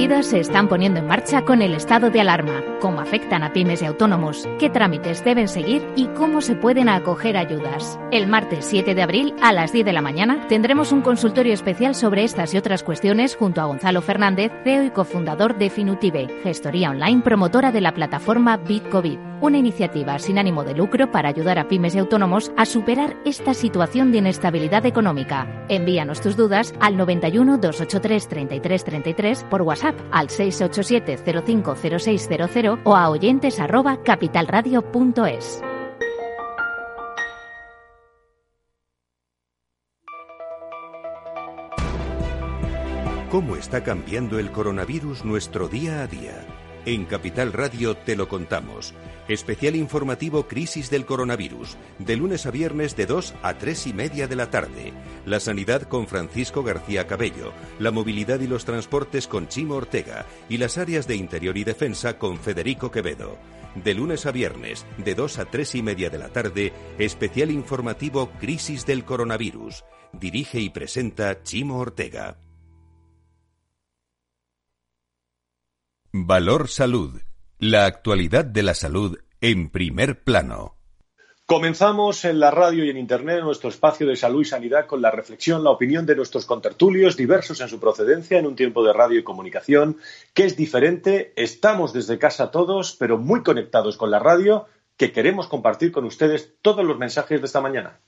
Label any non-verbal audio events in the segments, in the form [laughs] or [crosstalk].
medidas se están poniendo en marcha con el estado de alarma? ¿Cómo afectan a pymes y autónomos? ¿Qué trámites deben seguir y cómo se pueden acoger ayudas? El martes 7 de abril a las 10 de la mañana tendremos un consultorio especial sobre estas y otras cuestiones junto a Gonzalo Fernández, CEO y cofundador de Finutive, gestoría online promotora de la plataforma BitCovid, una iniciativa sin ánimo de lucro para ayudar a pymes y autónomos a superar esta situación de inestabilidad económica. Envíanos tus dudas al 91 283 33 33 por WhatsApp al 687 050600 o a oyentes arroba capitalradio.es. ¿Cómo está cambiando el coronavirus nuestro día a día? En Capital Radio te lo contamos. Especial informativo Crisis del Coronavirus, de lunes a viernes de 2 a 3 y media de la tarde. La sanidad con Francisco García Cabello, la movilidad y los transportes con Chimo Ortega y las áreas de interior y defensa con Federico Quevedo. De lunes a viernes, de 2 a 3 y media de la tarde, especial informativo Crisis del Coronavirus. Dirige y presenta Chimo Ortega. Valor Salud. La actualidad de la salud en primer plano. Comenzamos en la radio y en Internet nuestro espacio de salud y sanidad con la reflexión, la opinión de nuestros contertulios, diversos en su procedencia, en un tiempo de radio y comunicación que es diferente. Estamos desde casa todos, pero muy conectados con la radio, que queremos compartir con ustedes todos los mensajes de esta mañana.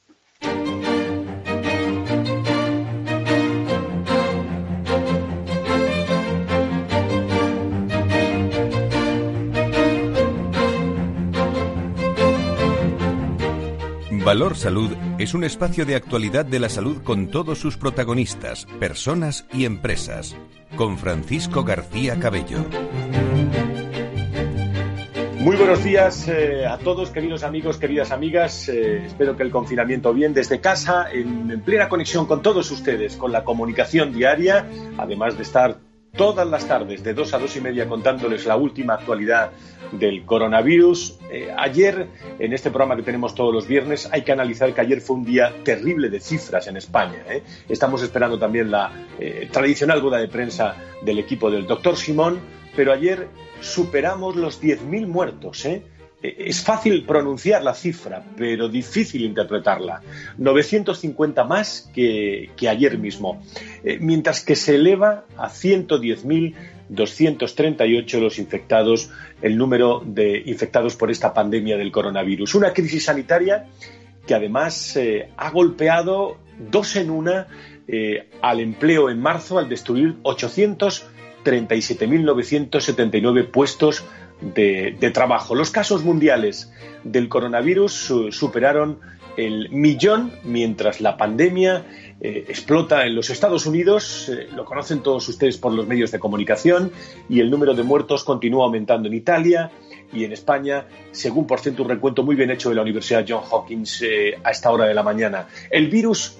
Valor Salud es un espacio de actualidad de la salud con todos sus protagonistas, personas y empresas. Con Francisco García Cabello. Muy buenos días eh, a todos, queridos amigos, queridas amigas. Eh, espero que el confinamiento bien desde casa, en plena conexión con todos ustedes, con la comunicación diaria, además de estar todas las tardes de dos a dos y media contándoles la última actualidad del coronavirus. Eh, ayer, en este programa que tenemos todos los viernes, hay que analizar que ayer fue un día terrible de cifras en España. ¿eh? Estamos esperando también la eh, tradicional boda de prensa del equipo del doctor Simón, pero ayer superamos los 10.000 muertos. Es fácil pronunciar la cifra, pero difícil interpretarla. 950 más que, ayer mismo, mientras que se eleva a 110.000 238 los infectados, el número de infectados por esta pandemia del coronavirus. Una crisis sanitaria que además eh, ha golpeado dos en una eh, al empleo en marzo al destruir 837.979 puestos de, trabajo. Los casos mundiales del coronavirus superaron el millón, mientras la pandemia eh, explota en los Estados Unidos, eh, lo conocen todos ustedes por los medios de comunicación, y el número de muertos continúa aumentando en Italia y en España, según por ciento un recuento muy bien hecho de la Universidad John Hopkins eh, a esta hora de la mañana. El virus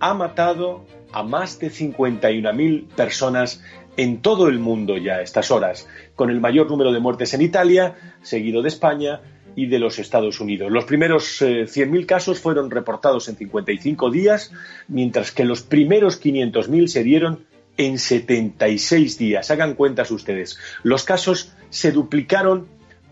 ha matado a más de 51.000 personas en todo el mundo ya a estas horas, con el mayor número de muertes en Italia, seguido de España, y de los Estados Unidos. Los primeros 100.000 eh, casos fueron reportados en 55 días, mientras que los primeros 500.000 se dieron en 76 días. Hagan cuentas ustedes. Los casos se duplicaron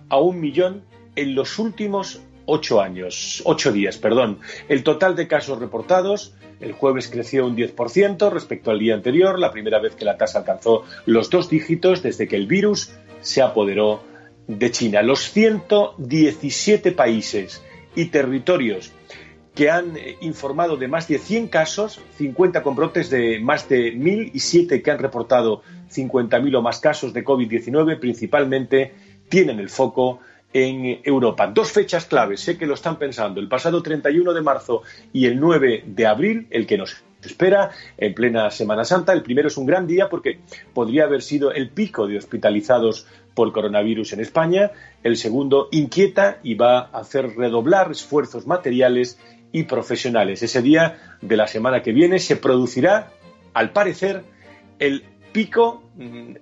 a un millón en los últimos ocho años, ocho días, perdón. El total de casos reportados el jueves creció un 10% respecto al día anterior, la primera vez que la tasa alcanzó los dos dígitos desde que el virus se apoderó de China. Los 117 países y territorios que han eh, informado de más de 100 casos, 50 con brotes de más de 1.000 y 7 que han reportado 50.000 o más casos de COVID-19, principalmente tienen el foco en Europa. Dos fechas claves, sé que lo están pensando, el pasado 31 de marzo y el 9 de abril, el que nos espera en plena Semana Santa. El primero es un gran día porque podría haber sido el pico de hospitalizados por coronavirus en España. El segundo inquieta y va a hacer redoblar esfuerzos materiales y profesionales. Ese día de la semana que viene se producirá, al parecer, el pico,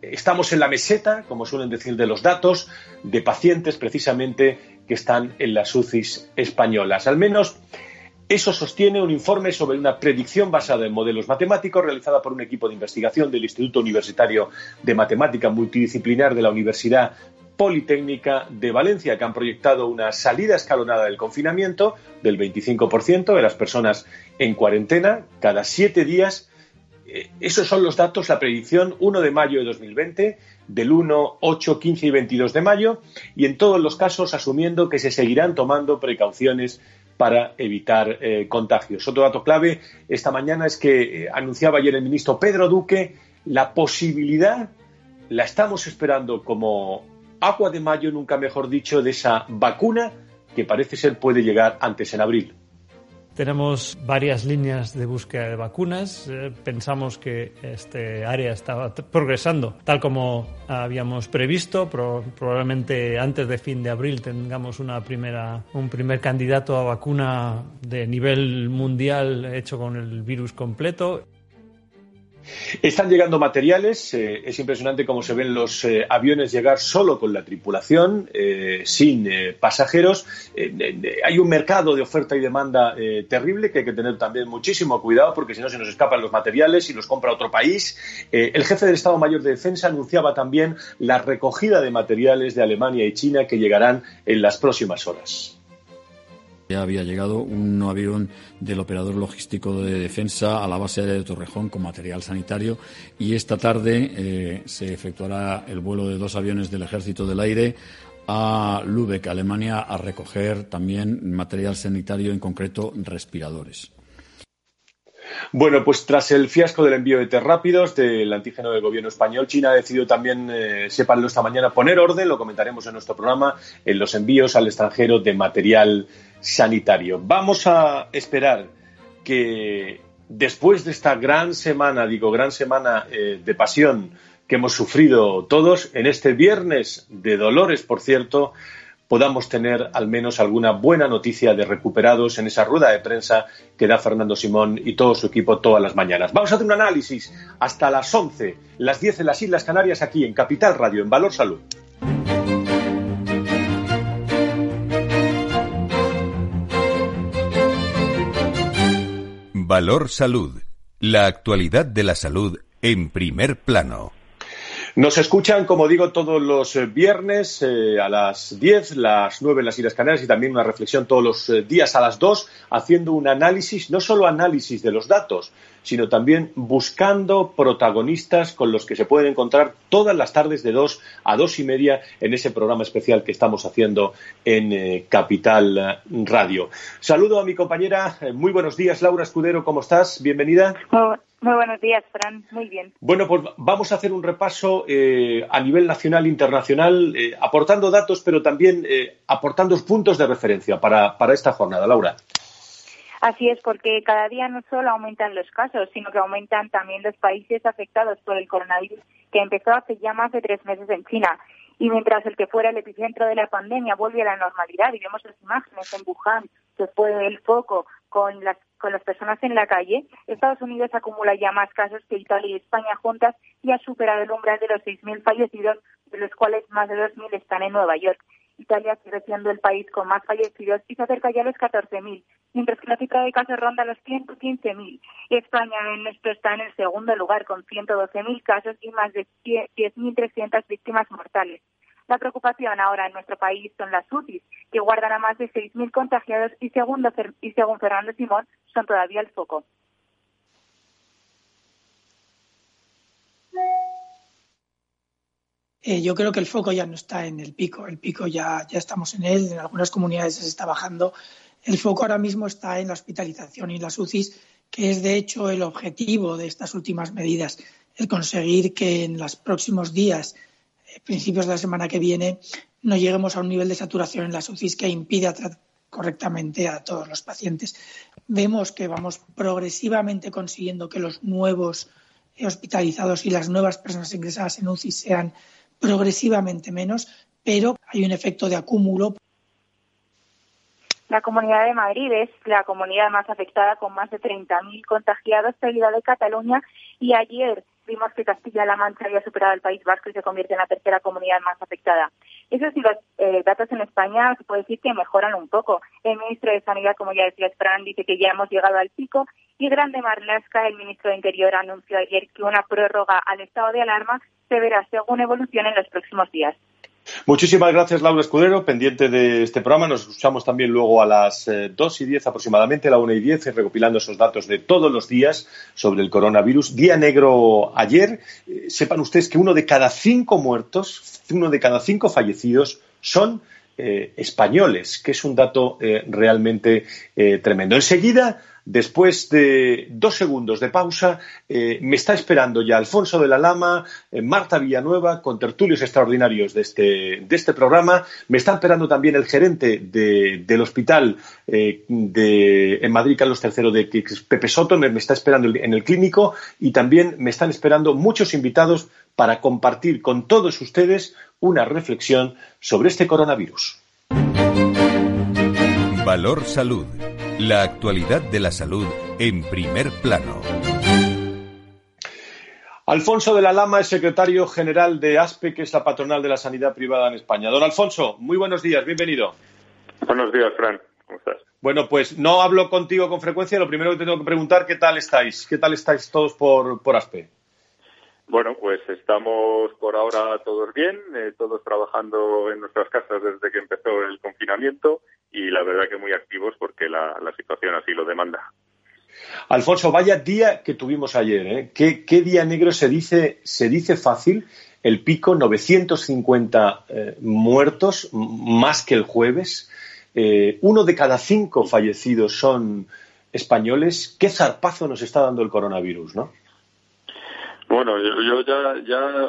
estamos en la meseta, como suelen decir, de los datos de pacientes precisamente que están en las UCIs españolas. Al menos Eso sostiene un informe sobre una predicción basada en modelos matemáticos realizada por un equipo de investigación del Instituto Universitario de Matemática Multidisciplinar de la Universidad Politécnica de Valencia, que han proyectado una salida escalonada del confinamiento del 25% de las personas en cuarentena cada siete días. Eh, esos son los datos, la predicción 1 de mayo de 2020, del 1, 8, 15 y 22 de mayo, y en todos los casos asumiendo que se seguirán tomando precauciones para evitar eh, contagios. Otro dato clave esta mañana es que eh, anunciaba ayer el ministro Pedro Duque la posibilidad, la estamos esperando como agua de mayo, nunca mejor dicho, de esa vacuna que parece ser puede llegar antes en abril. Tenemos varias líneas de búsqueda de vacunas. Eh, pensamos que este área estaba progresando tal como habíamos previsto. probablemente antes de fin de abril tengamos un primer candidato a vacuna de nivel mundial hecho con el virus completo. Están llegando materiales, eh, es impresionante cómo se ven los eh, aviones llegar solo con la tripulación, eh, sin pasajeros. hay un mercado de oferta y demanda terrible que hay que tener también muchísimo cuidado porque si no se nos escapan los materiales y los compra otro país. el jefe del Estado Mayor de Defensa anunciaba también la recogida de materiales de Alemania y China que llegarán en las próximas horas. Ya había llegado un avión del operador logístico de defensa a la base de Torrejón con material sanitario y esta tarde eh, se efectuará el vuelo de dos aviones del Ejército del Aire a Lübeck, Alemania, a recoger también material sanitario, en concreto respiradores. Bueno, pues tras el fiasco del envío de test rápidos del antígeno del gobierno español, China ha decidido también, eh, sépanlo esta mañana, poner orden, lo comentaremos en nuestro programa, en los envíos al extranjero de material sanitario. Vamos a esperar que después de esta gran semana, digo, gran semana eh, de pasión que hemos sufrido todos, en este viernes de dolores, por cierto, podamos tener al menos alguna buena noticia de recuperados en esa rueda de prensa que da Fernando Simón y todo su equipo todas las mañanas. Vamos a hacer un análisis hasta las 11, las 10 en las Islas Canarias, aquí en Capital Radio, en Valor Salud. Valor Salud. La actualidad de la salud en primer plano. Nos escuchan, como digo, todos los eh, viernes eh, a las 10, las 9 en las Islas Canarias y también una reflexión todos los eh, días a las 2, haciendo un análisis, no solo análisis de los datos, sino también buscando protagonistas con los que se pueden encontrar todas las tardes de 2 a 2 y media en ese programa especial que estamos haciendo en Capital Radio. Saludo a mi compañera, muy buenos días, Laura Escudero, ¿cómo estás? Bienvenida. Muy buenos días, Fran. Muy bien. Bueno, pues vamos a hacer un repaso eh, a nivel nacional e internacional, eh, aportando datos, pero también eh, aportando puntos de referencia para, para esta jornada. Laura. Así es, porque cada día no solo aumentan los casos, sino que aumentan también los países afectados por el coronavirus, que empezó hace ya más de tres meses en China. Y mientras el que fuera el epicentro de la pandemia vuelve a la normalidad, y vemos las imágenes en Wuhan, después del foco, con las, con las personas en la calle, Estados Unidos acumula ya más casos que Italia y España juntas y ha superado el umbral de los 6.000 fallecidos, de los cuales más de 2.000 están en Nueva York. Italia sigue siendo el país con más fallecidos y se acerca ya a los 14.000, mientras que la cifra de casos ronda los 115.000. España en esto está en el segundo lugar con 112.000 casos y más de 10.300 víctimas mortales. La preocupación ahora en nuestro país son las UCIs, que guardan a más de 6.000 contagiados y, segundo, y según Fernando Simón, son todavía el foco. Eh, yo creo que el foco ya no está en el pico, el pico ya, ya estamos en él, en algunas comunidades se está bajando. El foco ahora mismo está en la hospitalización y las UCIs, que es de hecho el objetivo de estas últimas medidas, el conseguir que en los próximos días principios de la semana que viene no lleguemos a un nivel de saturación en las UCIs que impida tratar correctamente a todos los pacientes. Vemos que vamos progresivamente consiguiendo que los nuevos hospitalizados y las nuevas personas ingresadas en UCI sean progresivamente menos, pero hay un efecto de acúmulo. La Comunidad de Madrid es la comunidad más afectada con más de 30.000 contagiados, seguida de Cataluña, y ayer vimos que Castilla-La Mancha había superado al País Vasco y se convierte en la tercera comunidad más afectada. Eso sí, los eh, datos en España se puede decir que mejoran un poco. El ministro de Sanidad, como ya decía Fran, dice que ya hemos llegado al pico y Grande Marlaska, el ministro de Interior, anunció ayer que una prórroga al estado de alarma se verá según evolución en los próximos días. Muchísimas gracias, Laura Escudero, pendiente de este programa. Nos escuchamos también luego a las eh, dos y diez aproximadamente, a la una y diez, recopilando esos datos de todos los días sobre el coronavirus. Día negro ayer. Eh, sepan ustedes que uno de cada cinco muertos, uno de cada cinco fallecidos son eh, españoles, que es un dato realmente tremendo. Enseguida Después de dos segundos de pausa, eh, me está esperando ya Alfonso de la Lama, eh, Marta Villanueva, con tertulios extraordinarios de este, de este programa. Me está esperando también el gerente del hospital eh, de, en Madrid, Carlos III, de Pepe Soto, me, me está esperando en el clínico y también me están esperando muchos invitados para compartir con todos ustedes una reflexión sobre este coronavirus. Valor Salud la actualidad de la salud en primer plano. Alfonso de la Lama es secretario general de ASPE, que es la patronal de la sanidad privada en España. Don Alfonso, muy buenos días, bienvenido. Buenos días, Fran. ¿Cómo estás? Bueno, pues no hablo contigo con frecuencia. Lo primero que tengo que preguntar, ¿qué tal estáis? ¿Qué tal estáis todos por, por ASPE? Bueno, pues estamos por ahora todos bien, eh, todos trabajando en nuestras casas desde que empezó el confinamiento y la verdad que muy activos porque la, situación así lo demanda. Alfonso, vaya día que tuvimos ayer, ¿eh? ¿Qué, día negro se dice, se dice fácil? El pico, 950 eh, muertos, más que el jueves. Eh, uno de cada cinco fallecidos son españoles. ¿Qué zarpazo nos está dando el coronavirus, no? Bueno, yo, ya, ya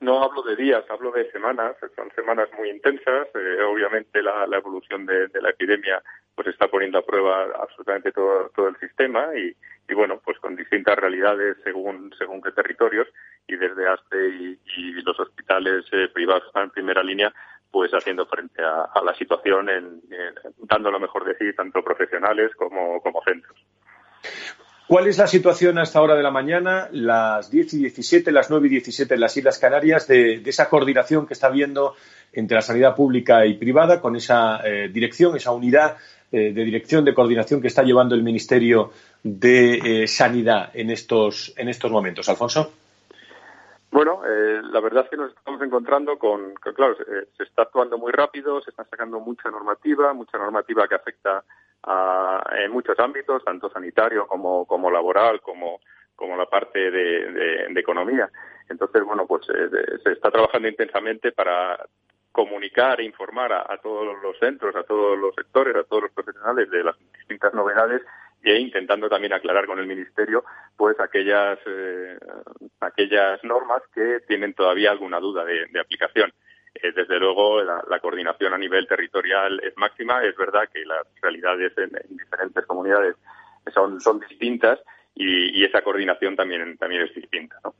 no hablo de días, hablo de semanas. Son semanas muy intensas. Eh, obviamente la, evolución de, la epidemia pues está poniendo a prueba absolutamente todo, todo el sistema y, y bueno, pues con distintas realidades según según qué territorios y desde ASTE y, los hospitales eh, privados están en primera línea pues haciendo frente a, la situación, en, dando lo mejor de sí tanto profesionales como, como centros. ¿Cuál es la situación a esta hora de la mañana, las 10 y 17, las 9 y 17 en las Islas Canarias, de, esa coordinación que está habiendo entre la sanidad pública y privada, con esa eh, dirección, esa unidad eh, de dirección de coordinación que está llevando el Ministerio de eh, Sanidad en estos, en estos momentos? Alfonso. Bueno, la verdad es que nos estamos encontrando con, que, claro, se está actuando muy rápido, se está sacando mucha normativa, mucha normativa que afecta en muchos ámbitos, tanto sanitario como, como laboral, como, como la parte de, economía. Entonces, bueno, pues eh, se está trabajando intensamente para comunicar e informar a, todos los centros, a todos los sectores, a todos los profesionales de las distintas novedades e intentando también aclarar con el ministerio pues aquellas eh, aquellas normas que tienen todavía alguna duda de aplicación. Eh, desde luego, la, coordinación a nivel territorial es máxima. Es verdad que las realidades en, diferentes comunidades son, distintas y, esa coordinación también, también es distinta. ¿no?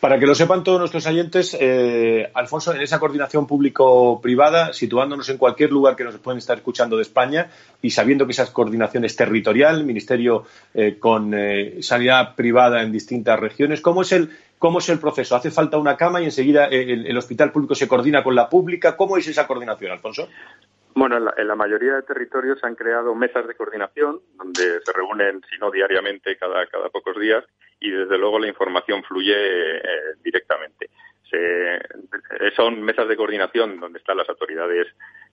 Para que lo sepan todos nuestros oyentes, eh, Alfonso, en esa coordinación público-privada, situándonos en cualquier lugar que nos pueden estar escuchando de España y sabiendo que esa coordinación es territorial, Ministerio eh, con sanidad privada en distintas regiones, ¿cómo es el, ¿Cómo es el proceso? ¿Hace falta una cama y enseguida el, hospital público se coordina con la pública? ¿Cómo es esa coordinación, Alfonso? Bueno, en la, mayoría de territorios se han creado mesas de coordinación donde se reúnen, si no diariamente, cada, cada pocos días y desde luego la información fluye eh, directamente. Se, son mesas de coordinación donde están las autoridades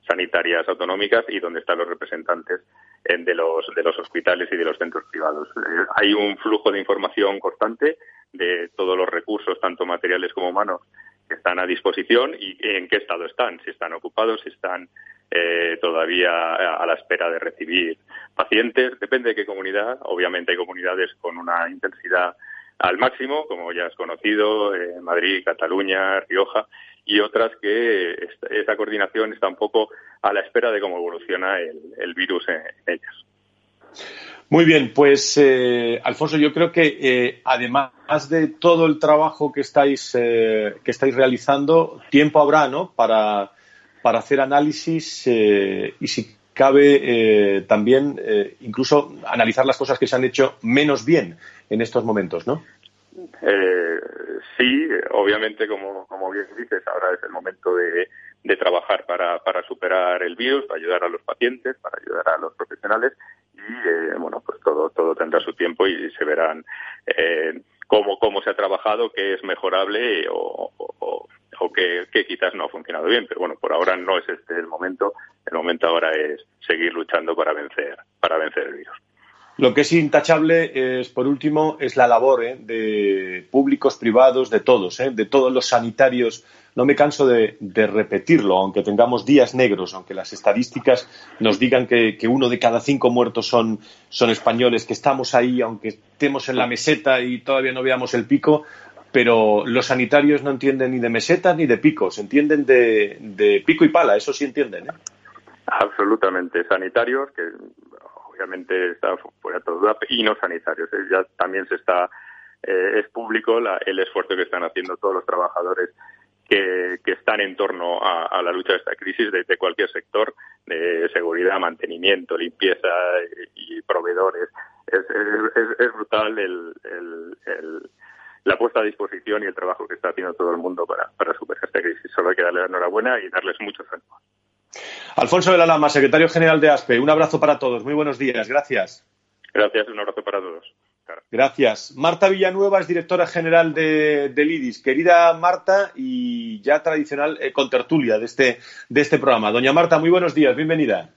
sanitarias autonómicas y donde están los representantes de los de los hospitales y de los centros privados. Eh, hay un flujo de información constante de todos los recursos, tanto materiales como humanos, que están a disposición y en qué estado están, si están ocupados, si están eh, todavía a la espera de recibir pacientes. Depende de qué comunidad. Obviamente hay comunidades con una intensidad al máximo, como ya has conocido, eh, Madrid, Cataluña, Rioja, y otras que esa coordinación está un poco a la espera de cómo evoluciona el, virus en ellas. Muy bien, pues eh, Alfonso, yo creo que eh, además de todo el trabajo que estáis eh, que estáis realizando, tiempo habrá, ¿no? Para, para hacer análisis y si cabe también incluso analizar las cosas que se han hecho menos bien en estos momentos, ¿no? Eh, sí, obviamente, como, como bien dices, ahora es el momento de, de trabajar para, para superar el virus, para ayudar a los pacientes, para ayudar a los profesionales y, eh, bueno, pues todo, todo tendrá su tiempo y se verán eh, cómo, cómo se ha trabajado, qué es mejorable o, o, que, quizás no ha funcionado bien. Pero bueno, por ahora no es este el momento. El momento ahora es seguir luchando para vencer, para vencer el virus. Lo que es intachable es, por último, es la labor ¿eh? de públicos, privados, de todos, de todos los sanitarios. No me canso de, de, repetirlo, aunque tengamos días negros, aunque las estadísticas nos digan que, uno de cada cinco muertos son, españoles, que estamos ahí, aunque estemos en la meseta y todavía no veamos el pico, pero los sanitarios no entienden ni de mesetas ni de picos, entienden de, de pico y pala, eso sí entienden. ¿eh? Absolutamente, sanitarios que obviamente está fuera de todo y no sanitarios. ¿eh? Ya también se está, eh, es público la, el esfuerzo que están haciendo todos los trabajadores que, que están en torno a, a, la lucha de esta crisis de, de, cualquier sector, de seguridad, mantenimiento, limpieza y, y proveedores. Es, es, es brutal el, el, el, la puesta a disposición y el trabajo que está haciendo todo el mundo para, para superar esta crisis. Solo hay que darle la enhorabuena y darles muchos ánimos. Alfonso de la Lama, secretario general de ASPE, un abrazo para todos. Muy buenos días. Gracias. Gracias, un abrazo para todos. Claro. Gracias. Marta Villanueva es directora general de, del IDIS. Querida Marta y ya tradicional eh, contertulia de este, de este programa. Doña Marta, muy buenos días, bienvenida.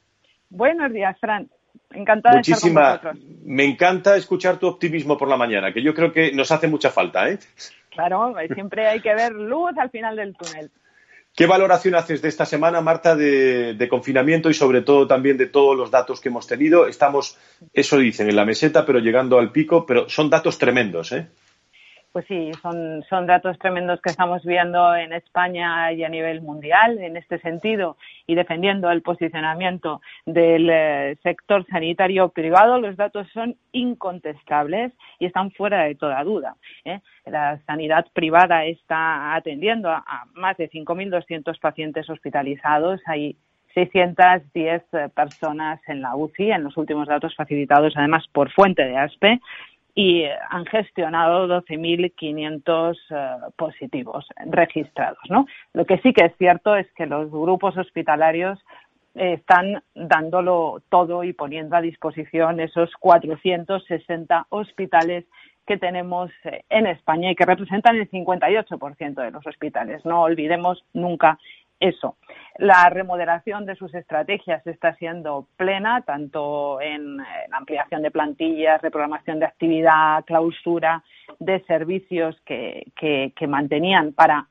Buenos días, Fran. Encantada Muchísima, de estar con vosotros. Me encanta escuchar tu optimismo por la mañana, que yo creo que nos hace mucha falta. ¿eh? Claro, siempre hay que ver luz al final del túnel. ¿Qué valoración haces de esta semana, Marta, de, confinamiento y sobre todo también de todos los datos que hemos tenido? Estamos, eso dicen, en la meseta, pero llegando al pico, pero son datos tremendos, ¿eh? Pues sí, son, datos tremendos que estamos viendo en España y a nivel mundial en este sentido y defendiendo el posicionamiento del eh, sector sanitario privado. Los datos son incontestables y están fuera de toda duda. ¿eh? La sanidad privada está atendiendo a, a más de 5.200 pacientes hospitalizados. Hay 610 eh, personas en la UCI en los últimos datos facilitados además por fuente de ASPE y han gestionado 12.500 uh, positivos registrados. Lo que sí que es cierto es que los grupos hospitalarios eh, están dándolo todo y poniendo a disposición esos 460 hospitales que tenemos eh, en España y que representan el 58% de los hospitales. No olvidemos nunca eso. La remodelación de sus estrategias está siendo plena, tanto en, en ampliación de plantillas, reprogramación de actividad, clausura de servicios que, que, que mantenían para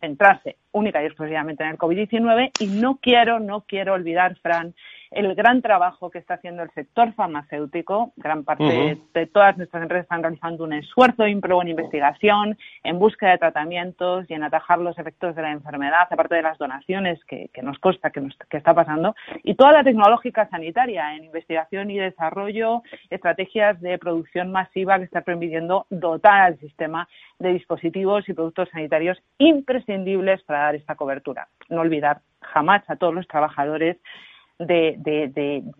centrarse única y exclusivamente en el COVID-19 y no quiero, no quiero olvidar, Fran, el gran trabajo que está haciendo el sector farmacéutico. Gran parte uh -huh. de todas nuestras empresas están realizando un esfuerzo ímprobo en investigación, en búsqueda de tratamientos y en atajar los efectos de la enfermedad, aparte de las donaciones que, que nos consta que, nos, que está pasando. Y toda la tecnológica sanitaria en investigación y desarrollo, estrategias de producción masiva que está permitiendo dotar al sistema de dispositivos y productos sanitarios imprescindibles para dar esta cobertura. No olvidar jamás a todos los trabajadores de, de,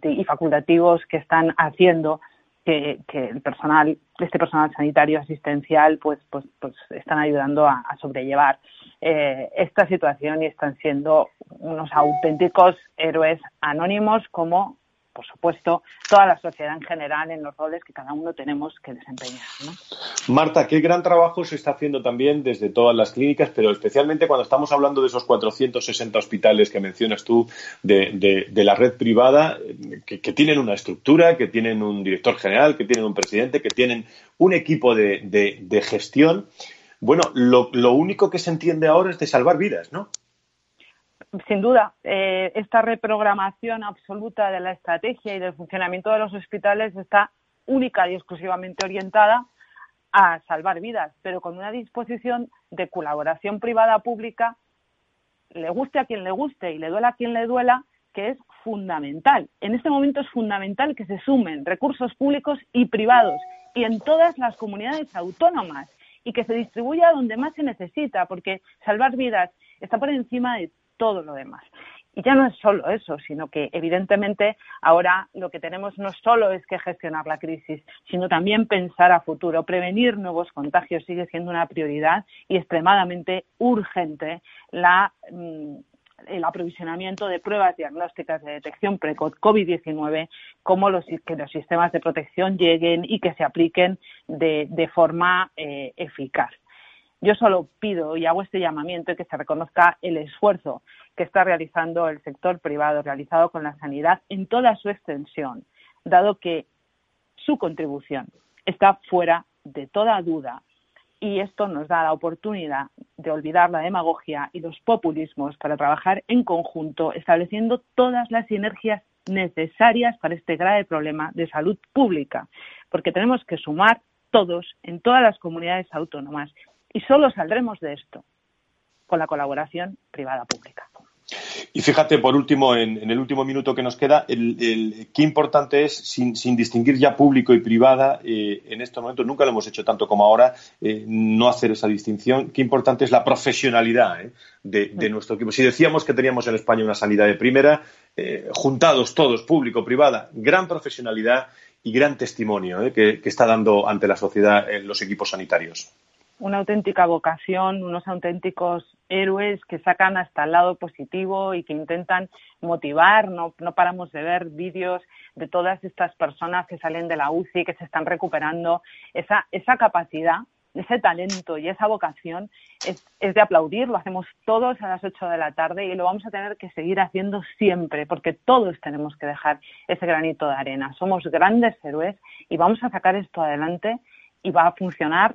de, y facultativos que están haciendo que, que, el personal, este personal sanitario asistencial, pues, pues, pues están ayudando a, a sobrellevar eh, esta situación y están siendo unos auténticos héroes anónimos como por supuesto, toda la sociedad en general en los roles que cada uno tenemos que desempeñar. Marta, qué gran trabajo se está haciendo también desde todas las clínicas, pero especialmente cuando estamos hablando de esos 460 hospitales que mencionas tú de, la red privada, que, tienen una estructura, que tienen un director general, que tienen un presidente, que tienen un equipo de, de gestión. Bueno, lo, lo único que se entiende ahora es de salvar vidas, ¿no? Sin duda, eh, esta reprogramación absoluta de la estrategia y del funcionamiento de los hospitales está única y exclusivamente orientada a salvar vidas, pero con una disposición de colaboración privada pública, le guste a quien le guste y le duela a quien le duela, que es fundamental. En este momento es fundamental que se sumen recursos públicos y privados y en todas las comunidades autónomas y que se distribuya donde más se necesita, porque salvar vidas está por encima de todo lo demás. Y ya no es solo eso, sino que evidentemente ahora lo que tenemos no solo es que gestionar la crisis, sino también pensar a futuro. Prevenir nuevos contagios sigue siendo una prioridad y extremadamente urgente la, mm, el aprovisionamiento de pruebas diagnósticas de detección precoz COVID-19, como los, que los sistemas de protección lleguen y que se apliquen de, forma eh, eficaz. Yo solo pido y hago este llamamiento y que se reconozca el esfuerzo que está realizando el sector privado, realizado con la sanidad en toda su extensión, dado que su contribución está fuera de toda duda. Y esto nos da la oportunidad de olvidar la demagogia y los populismos para trabajar en conjunto, estableciendo todas las sinergias necesarias para este grave problema de salud pública, porque tenemos que sumar todos en todas las comunidades autónomas y solo saldremos de esto con la colaboración privada-pública. Y fíjate, por último, en, el último minuto que nos queda, el, qué importante es, sin, distinguir ya público y privada, eh, en estos momentos, nunca lo hemos hecho tanto como ahora, eh, no hacer esa distinción, qué importante es la profesionalidad eh, de, nuestro equipo. Si decíamos que teníamos en España una sanidad de primera, juntados todos, público, privada, gran profesionalidad y gran testimonio que, que, está dando ante la sociedad los equipos sanitarios una auténtica vocación, unos auténticos héroes que sacan hasta el lado positivo y que intentan motivar. No, no paramos de ver vídeos de todas estas personas que salen de la UCI, que se están recuperando. Esa, esa capacidad, ese talento y esa vocación es, es de aplaudir. Lo hacemos todos a las 8 de la tarde y lo vamos a tener que seguir haciendo siempre, porque todos tenemos que dejar ese granito de arena. Somos grandes héroes y vamos a sacar esto adelante y va a funcionar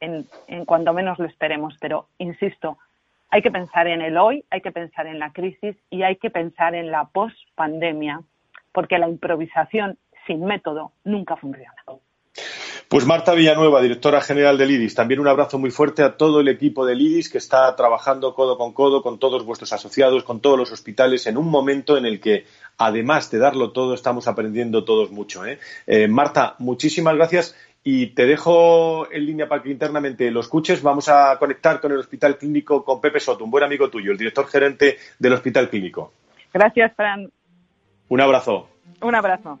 en, cuando menos lo esperemos. Pero, insisto, hay que pensar en el hoy, hay que pensar en la crisis y hay que pensar en la post-pandemia, porque la improvisación sin método nunca funciona. Pues Marta Villanueva, directora general del IDIS, también un abrazo muy fuerte a todo el equipo del IDIS que está trabajando codo con codo con todos vuestros asociados, con todos los hospitales, en un momento en el que, además de darlo todo, estamos aprendiendo todos mucho. ¿eh? Eh, Marta, muchísimas gracias y te dejo en línea para que internamente lo escuches. Vamos a conectar con el Hospital Clínico con Pepe Soto, un buen amigo tuyo, el director gerente del Hospital Clínico. Gracias, Fran. Un abrazo. Un abrazo.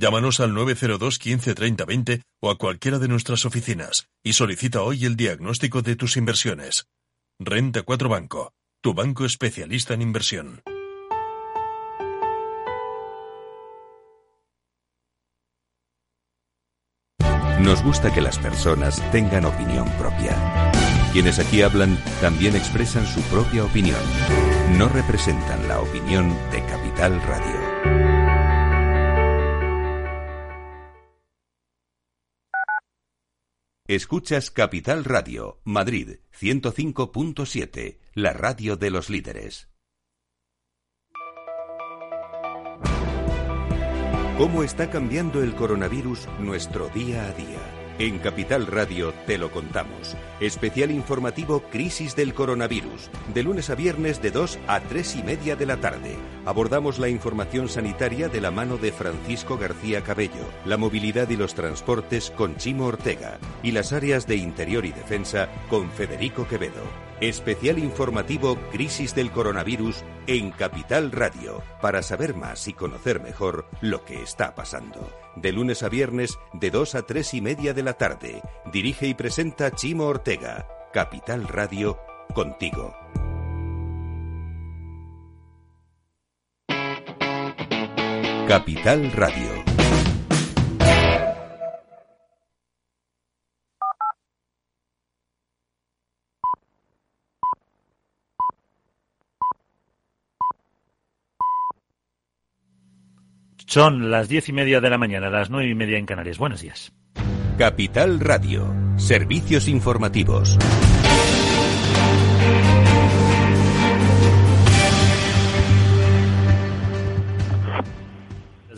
Llámanos al 902 15 30 20 o a cualquiera de nuestras oficinas y solicita hoy el diagnóstico de tus inversiones. Renta 4 Banco, tu banco especialista en inversión. Nos gusta que las personas tengan opinión propia. Quienes aquí hablan también expresan su propia opinión. No representan la opinión de Capital Radio. Escuchas Capital Radio, Madrid 105.7, la radio de los líderes. ¿Cómo está cambiando el coronavirus nuestro día a día? En Capital Radio te lo contamos. Especial informativo Crisis del Coronavirus. De lunes a viernes de 2 a 3 y media de la tarde. Abordamos la información sanitaria de la mano de Francisco García Cabello, la movilidad y los transportes con Chimo Ortega y las áreas de interior y defensa con Federico Quevedo. Especial informativo Crisis del Coronavirus en Capital Radio, para saber más y conocer mejor lo que está pasando. De lunes a viernes, de 2 a 3 y media de la tarde. Dirige y presenta Chimo Ortega. Capital Radio, contigo. Capital Radio. Son las diez y media de la mañana, las nueve y media en Canarias. Buenos días. Capital Radio. Servicios informativos.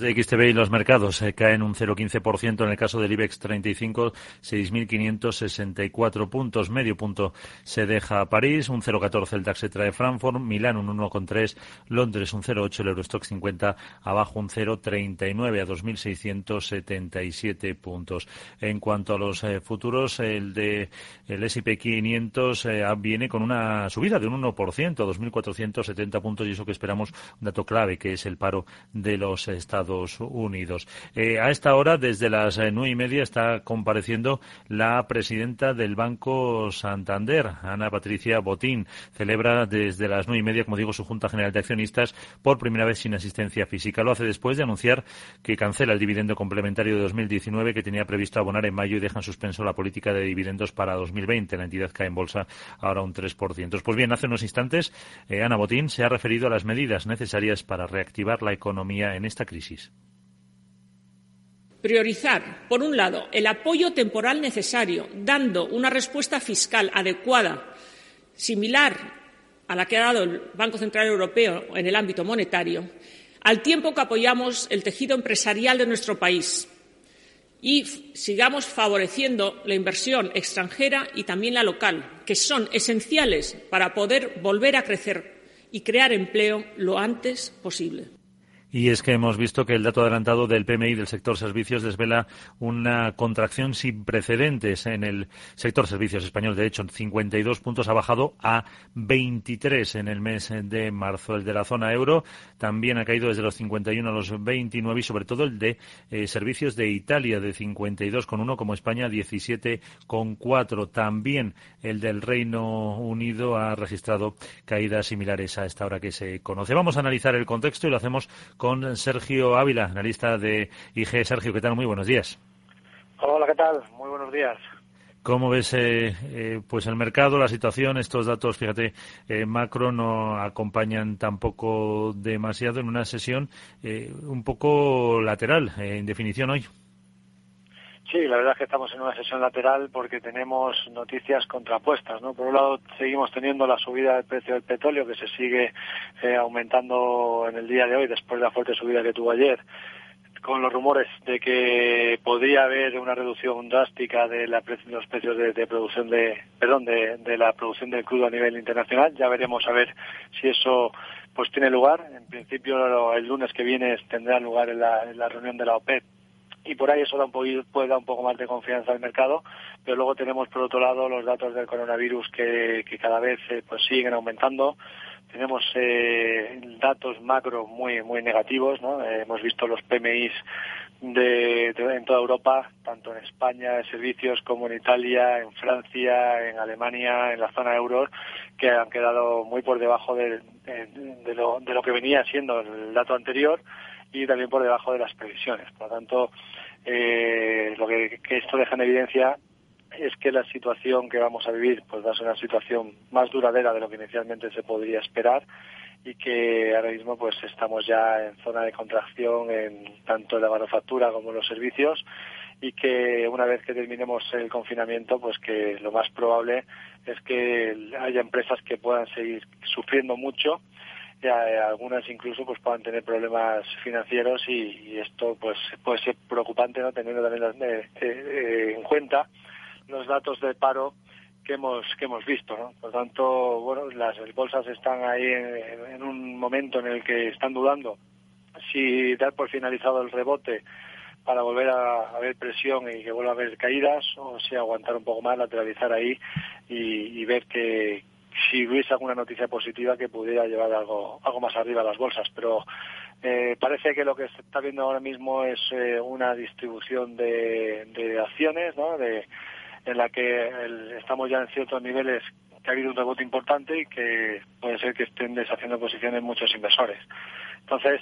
XTB y los mercados eh, caen un 0,15% en el caso del IBEX 35, 6.564 puntos, medio punto se deja a París, un 0,14 el DAX se trae Frankfurt, Milán un 1,3, Londres un 0,8, el Eurostock 50 abajo un 0,39 a 2.677 puntos. En cuanto a los eh, futuros, el de el S&P 500 eh, viene con una subida de un 1%, 2.470 puntos y eso que esperamos un dato clave que es el paro de los Estados Unidos. Eh, a esta hora, desde las eh, nueve y media, está compareciendo la presidenta del Banco Santander, Ana Patricia Botín. Celebra desde las nueve y media, como digo, su Junta General de Accionistas por primera vez sin asistencia física. Lo hace después de anunciar que cancela el dividendo complementario de 2019 que tenía previsto abonar en mayo y deja en suspenso la política de dividendos para 2020. La entidad cae en bolsa ahora un 3%. Pues bien, hace unos instantes, eh, Ana Botín se ha referido a las medidas necesarias para reactivar la economía en esta crisis. Priorizar, por un lado, el apoyo temporal necesario, dando una respuesta fiscal adecuada, similar a la que ha dado el Banco Central Europeo en el ámbito monetario, al tiempo que apoyamos el tejido empresarial de nuestro país y sigamos favoreciendo la inversión extranjera y también la local, que son esenciales para poder volver a crecer y crear empleo lo antes posible. Y es que hemos visto que el dato adelantado del PMI del sector servicios desvela una contracción sin precedentes en el sector servicios español. De hecho, 52 puntos ha bajado a 23 en el mes de marzo. El de la zona euro también ha caído desde los 51 a los 29 y sobre todo el de eh, servicios de Italia de 52,1 como España 17,4. También el del Reino Unido ha registrado caídas similares a esta hora que se conoce. Vamos a analizar el contexto y lo hacemos con Sergio Ávila, analista de IG. Sergio, ¿qué tal? Muy buenos días. Hola, ¿qué tal? Muy buenos días. ¿Cómo ves eh, eh, pues el mercado, la situación? Estos datos, fíjate, eh, macro no acompañan tampoco demasiado en una sesión un poco lateral, en definición hoy. Sí, la verdad es que estamos en una sesión lateral porque tenemos noticias contrapuestas. ¿no? Por un lado, seguimos teniendo la subida del precio del petróleo que se sigue eh, aumentando en el día de hoy después de la fuerte subida que tuvo ayer con los rumores de que podría haber una reducción drástica de la, los precios de, producción de perdón de, de, la producción del crudo a nivel internacional ya veremos a ver si eso pues tiene lugar en principio el lunes que viene tendrá lugar en la, en la reunión de la OPEP y por ahí eso da un poquito, puede dar un poco más de confianza al mercado, pero luego tenemos por otro lado los datos del coronavirus que, que cada vez eh, pues siguen aumentando. Tenemos eh, datos macro muy muy negativos, ¿no? Eh, hemos visto los PMIs de, en toda Europa, tanto en España, en servicios, como en Italia, en Francia, en Alemania, en la zona euro, que han quedado muy por debajo de, de, lo, de lo que venía siendo el dato anterior y también por debajo de las previsiones. Por lo tanto, eh, lo que, esto deja en evidencia es que la situación que vamos a vivir pues va a ser una situación más duradera de lo que inicialmente se podría esperar y que ahora mismo pues estamos ya en zona de contracción en tanto la manufactura como en los servicios y que una vez que terminemos el confinamiento pues que lo más probable es que haya empresas que puedan seguir sufriendo mucho eh, algunas incluso pues puedan tener problemas financieros y, esto pues puede ser preocupante no teniendo también eh, eh, en cuenta los datos de paro que hemos que hemos visto ¿no? por tanto bueno las bolsas están ahí en, un momento en el que están dudando si dar por finalizado el rebote para volver a, ver presión y que vuelva a haber caídas o si aguantar un poco más lateralizar ahí y, y ver que si hubiese alguna noticia positiva que pudiera llevar algo, algo más arriba a las bolsas. Pero eh, parece que lo que se está viendo ahora mismo es eh, una distribución de, de acciones, ¿no? De, en la que estamos ya en ciertos niveles que ha habido un rebote importante y que puede ser que estén deshaciendo posiciones muchos inversores. Entonces,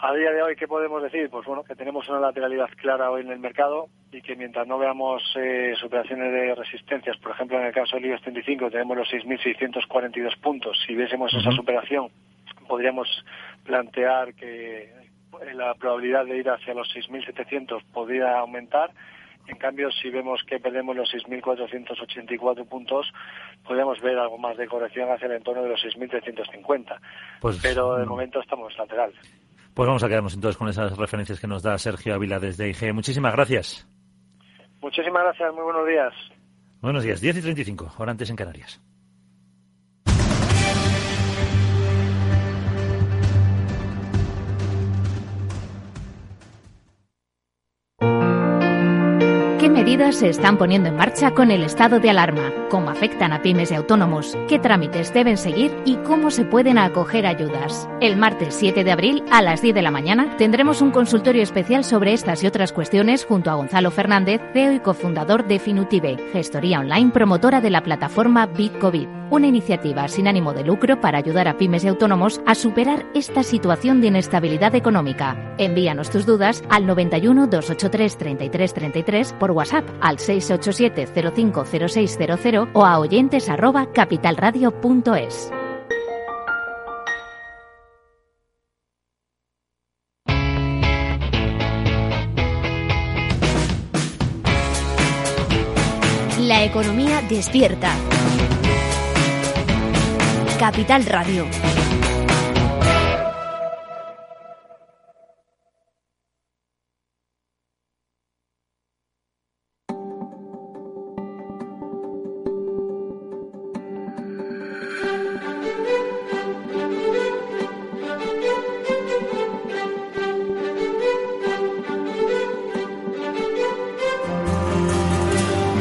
a día de hoy, ¿qué podemos decir? Pues bueno, que tenemos una lateralidad clara hoy en el mercado y que mientras no veamos eh, superaciones de resistencias, por ejemplo, en el caso del IBEX 35 tenemos los 6.642 puntos. Si viésemos esa superación, podríamos plantear que la probabilidad de ir hacia los 6.700 podría aumentar. En cambio, si vemos que perdemos los 6.484 puntos, podríamos ver algo más de corrección hacia el entorno de los 6.350. Pues, Pero de momento estamos lateral. Pues vamos a quedarnos entonces con esas referencias que nos da Sergio Ávila desde IG. Muchísimas gracias. Muchísimas gracias, muy buenos días. Buenos días, 10 y 35, ahora antes en Canarias. Se están poniendo en marcha con el estado de alarma? ¿Cómo afectan a pymes y autónomos? ¿Qué trámites deben seguir? ¿Y cómo se pueden acoger ayudas? El martes 7 de abril a las 10 de la mañana tendremos un consultorio especial sobre estas y otras cuestiones junto a Gonzalo Fernández, CEO y cofundador de Finutive, gestoría online promotora de la plataforma BitCovid, una iniciativa sin ánimo de lucro para ayudar a pymes y autónomos a superar esta situación de inestabilidad económica. Envíanos tus dudas al 91 283 33 33 por WhatsApp al 687-050600 o a oyentes arroba capitalradio.es. La economía despierta. Capital Radio.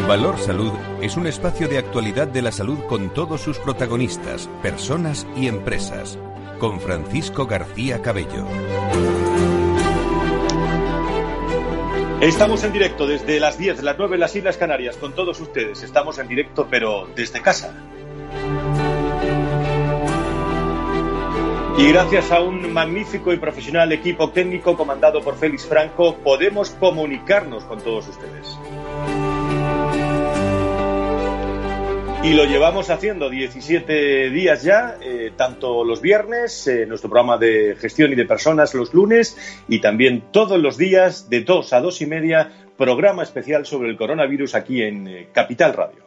Valor Salud es un espacio de actualidad de la salud con todos sus protagonistas, personas y empresas. Con Francisco García Cabello. Estamos en directo desde las 10, las 9 en las Islas Canarias con todos ustedes. Estamos en directo pero desde casa. Y gracias a un magnífico y profesional equipo técnico comandado por Félix Franco, podemos comunicarnos con todos ustedes. Y lo llevamos haciendo 17 días ya, eh, tanto los viernes, eh, nuestro programa de gestión y de personas los lunes, y también todos los días de 2 a 2 y media, programa especial sobre el coronavirus aquí en eh, Capital Radio.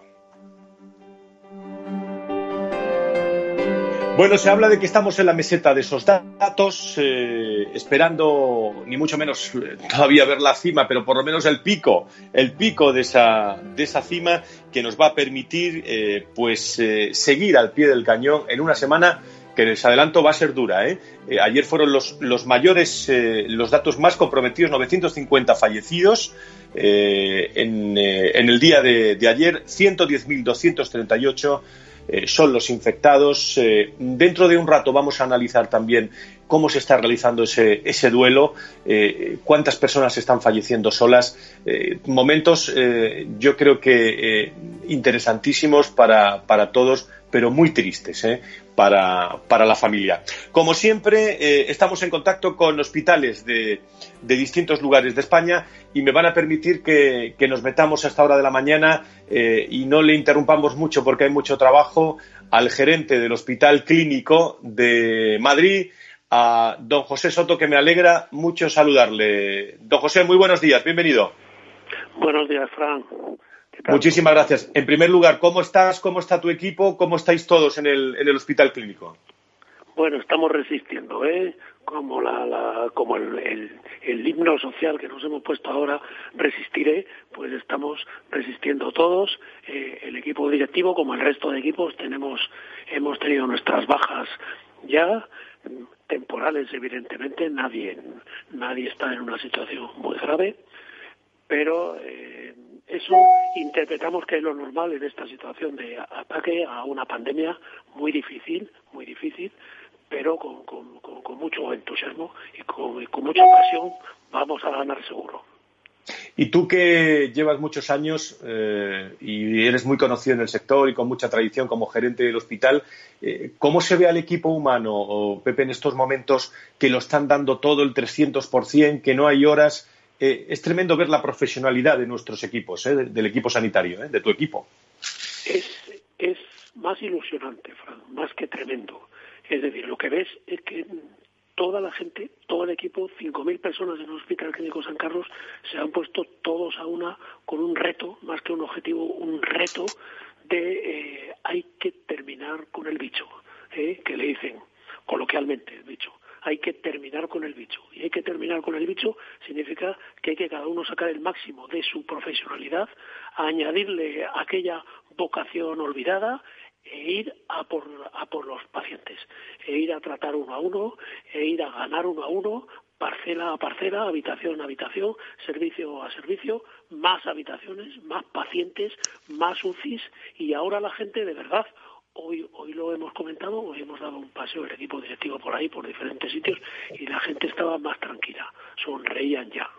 Bueno, se habla de que estamos en la meseta de esos datos, eh, esperando ni mucho menos eh, todavía ver la cima, pero por lo menos el pico, el pico de esa, de esa cima que nos va a permitir eh, pues seguir al pie del cañón en una semana que les adelanto va a ser dura. ayer fueron los, los mayores, los datos más comprometidos, 950 fallecidos. En, en, el día de, de ayer, 110.238 eh, son los infectados. Eh, dentro de un rato vamos a analizar también cómo se está realizando ese, ese duelo, eh, cuántas personas están falleciendo solas. momentos, yo creo que interesantísimos para, para todos pero muy tristes ¿eh? para, para, la familia. Como siempre, eh, estamos en contacto con hospitales de, de, distintos lugares de España y me van a permitir que, que nos metamos a esta hora de la mañana eh, y no le interrumpamos mucho porque hay mucho trabajo al gerente del Hospital Clínico de Madrid, a don José Soto, que me alegra mucho saludarle. Don José, muy buenos días, bienvenido. Buenos días, Fran. Muchísimas gracias. En primer lugar, ¿cómo estás? ¿Cómo está tu equipo? ¿Cómo estáis todos en el, en el hospital clínico? Bueno, estamos resistiendo, ¿eh? Como, la, como el, el, himno social que nos hemos puesto ahora, resistiré, pues estamos resistiendo todos. Eh, el equipo directivo, como el resto de equipos, tenemos, hemos tenido nuestras bajas ya, temporales evidentemente, nadie, nadie está en una situación muy grave, pero eh, eso interpretamos que es lo normal en esta situación de ataque a una pandemia muy difícil, muy difícil, pero con, mucho entusiasmo y con, con mucha pasión vamos a ganar seguro. Y tú que llevas muchos años eh, y eres muy conocido en el sector y con mucha tradición como gerente del hospital, eh, ¿cómo se ve al equipo humano, Pepe, en estos momentos que lo están dando todo el 300%, que no hay horas? Eh, es tremendo ver la profesionalidad de nuestros equipos, del equipo sanitario, de tu equipo. Es, es más ilusionante, Fran, más que tremendo. Es decir, lo que ves es que toda la gente, todo el equipo, 5.000 personas en el Hospital Clínico San Carlos, se han puesto todos a una con un reto, más que un objetivo, un reto de eh, hay que terminar con el bicho, ¿eh? que le dicen coloquialmente el bicho. Hay que terminar con el bicho. Y hay que terminar con el bicho significa que hay que cada uno sacar el máximo de su profesionalidad, añadirle aquella vocación olvidada e ir a por, a por los pacientes, e ir a tratar uno a uno, e ir a ganar uno a uno, parcela a parcela, habitación a habitación, servicio a servicio, más habitaciones, más pacientes, más UCIs y ahora la gente de verdad Hoy, hoy lo hemos comentado, hoy hemos dado un paseo el equipo directivo por ahí, por diferentes sitios, y la gente estaba más tranquila, sonreían ya.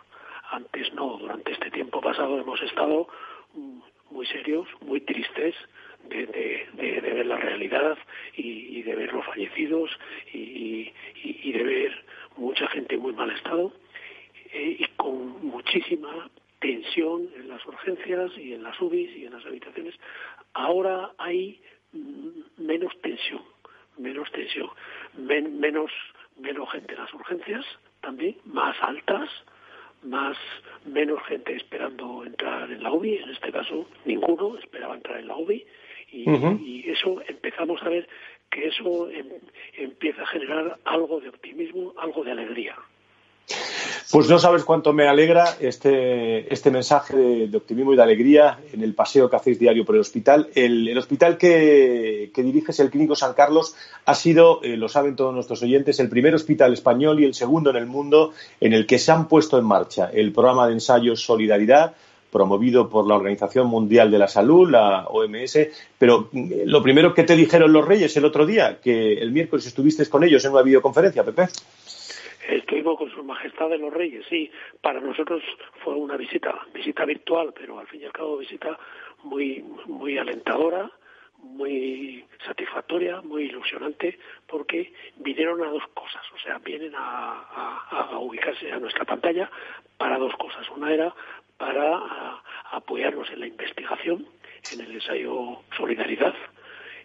Antes no, durante este tiempo pasado hemos estado mm, muy serios, muy tristes, de, ver la realidad y, de ver los fallecidos y, de ver mucha gente en muy mal estado eh, y con muchísima tensión en las urgencias y en las UBIs y en las habitaciones. Ahora hay menos tensión, menos tensión, menos, menos gente en las urgencias también, más altas, más menos gente esperando entrar en la UBI, en este caso ninguno esperaba entrar en la UBI y, eso empezamos a ver que eso em, empieza a generar algo de optimismo, algo de alegría. Pues no sabes cuánto me alegra este, este mensaje de, optimismo y de alegría en el paseo que hacéis diario por el hospital. El, hospital que, diriges, el Clínico San Carlos, ha sido, eh, lo saben todos nuestros oyentes, el primer hospital español y el segundo en el mundo en el que se han puesto en marcha el programa de ensayos Solidaridad, promovido por la Organización Mundial de la Salud, la OMS. Pero mm, lo primero que te dijeron los reyes el otro día, que el miércoles estuviste con ellos en una videoconferencia, Pepe. Estuvimos con Su Majestad de los Reyes, sí. Para nosotros fue una visita, visita virtual, pero al fin y al cabo visita muy, muy alentadora, muy satisfactoria, muy ilusionante, porque vinieron a dos cosas, o sea, vienen a, ubicarse a nuestra pantalla para dos cosas. Una era para apoyarnos en la investigación, en el ensayo Solidaridad,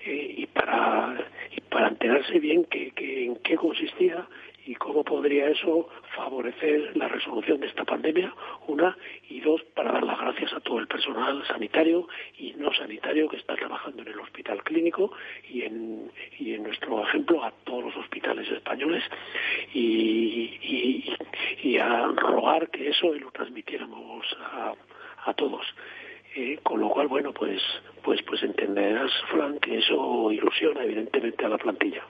eh, y, para, y para enterarse bien que, en qué consistía y cómo podría eso favorecer la resolución de esta pandemia, una, y dos, para dar las gracias a todo el personal sanitario y no sanitario que está trabajando en el hospital clínico y en, y en nuestro ejemplo a todos los hospitales españoles y, y, a rogar que eso lo transmitiéramos a, todos. Eh, con lo cual, bueno, pues, pues, pues entenderás, Frank, que eso ilusiona evidentemente a la plantilla.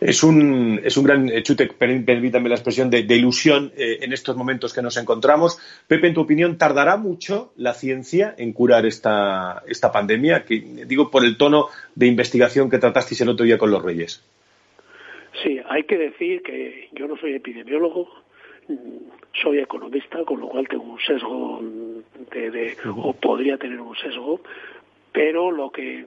Es un, es un gran chute, permítanme la expresión, de, ilusión eh, en estos momentos que nos encontramos. Pepe, en tu opinión, ¿tardará mucho la ciencia en curar esta, esta pandemia? Que, digo, por el tono de investigación que tratasteis el otro día con los Reyes. Sí, hay que decir que yo no soy epidemiólogo, soy economista, con lo cual tengo un sesgo de, o podría tener un sesgo, pero lo que